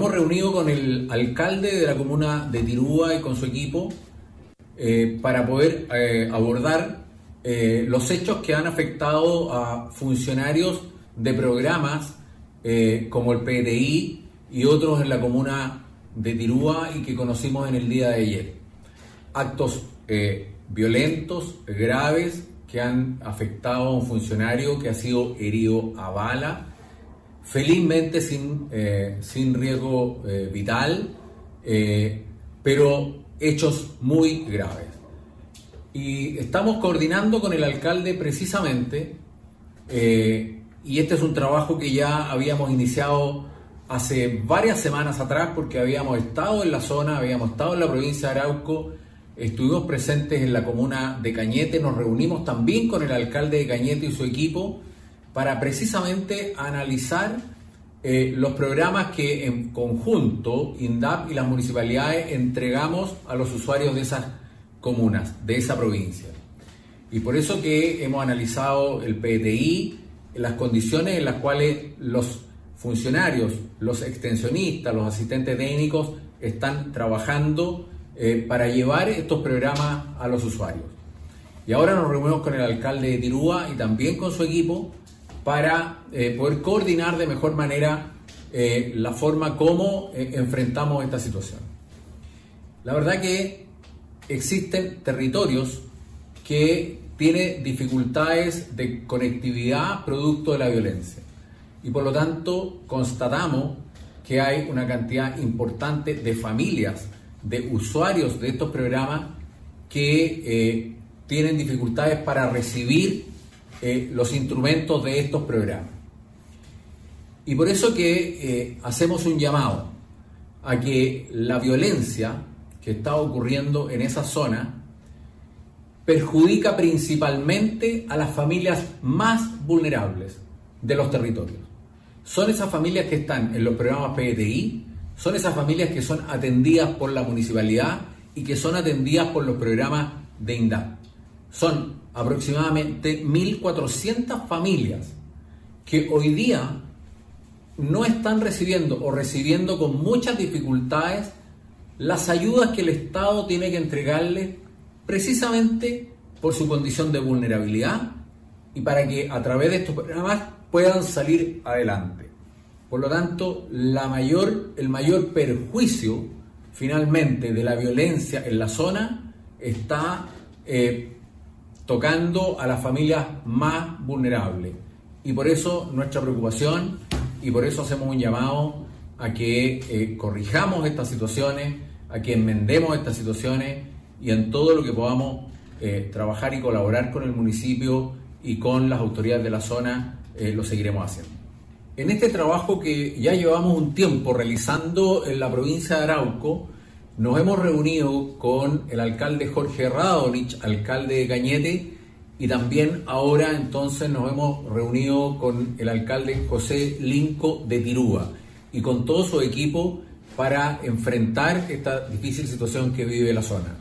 hemos reunido con el alcalde de la comuna de Tirúa y con su equipo eh, para poder eh, abordar eh, los hechos que han afectado a funcionarios de programas como el PDI y otros en la comuna de Tirúa y que conocimos en el día de ayer. Actos violentos, graves, que han afectado a un funcionario que ha sido herido a bala, felizmente sin, eh, sin riesgo eh, vital, eh, pero hechos muy graves. Y estamos coordinando con el alcalde precisamente, y este es un trabajo que ya habíamos iniciado hace varias semanas atrás porque habíamos estado en la zona, habíamos estado en la provincia de Arauco, estuvimos presentes en la comuna de Cañete, nos reunimos también con el alcalde de Cañete y su equipo para precisamente analizar eh, los programas que en conjunto INDAP y las municipalidades entregamos a los usuarios de esas comunas, de esa provincia. Y por eso que hemos analizado el PTI, las condiciones en las cuales los funcionarios, los extensionistas, los asistentes técnicos están trabajando eh, para llevar estos programas a los usuarios. Y ahora nos reunimos con el alcalde de Tirúa y también con su equipo para eh, poder coordinar de mejor manera eh, la forma como enfrentamos esta situación. La verdad que existen territorios que tienen dificultades de conectividad producto de la violencia y por lo tanto constatamos que hay una cantidad importante de familias de usuarios de estos programas que eh, tienen dificultades para recibir eh, los instrumentos de estos programas. Y por eso que eh, hacemos un llamado a que la violencia que está ocurriendo en esa zona perjudica principalmente a las familias más vulnerables de los territorios. Son esas familias que están en los programas PDI, son esas familias que son atendidas por la municipalidad y que son atendidas por los programas de INDAP. Son aproximadamente 1.400 familias que hoy día no están recibiendo o recibiendo con muchas dificultades las ayudas que el Estado tiene que entregarles precisamente por su condición de vulnerabilidad y para que a través de estos programas puedan salir adelante. Por lo tanto, el mayor perjuicio finalmente de la violencia en la zona está eh, tocando a las familias más vulnerables. Y por eso nuestra preocupación y por eso hacemos un llamado a que eh, corrijamos estas situaciones, a que enmendemos estas situaciones y en todo lo que podamos eh, trabajar y colaborar con el municipio y con las autoridades de la zona, lo seguiremos haciendo. En este trabajo que ya llevamos un tiempo realizando en la provincia de Arauco, nos hemos reunido con el alcalde Jorge Radonich, alcalde de Cañete, y también ahora entonces nos hemos reunido con el alcalde José Linco de Tirúa y con todo su equipo para enfrentar esta difícil situación que vive la zona.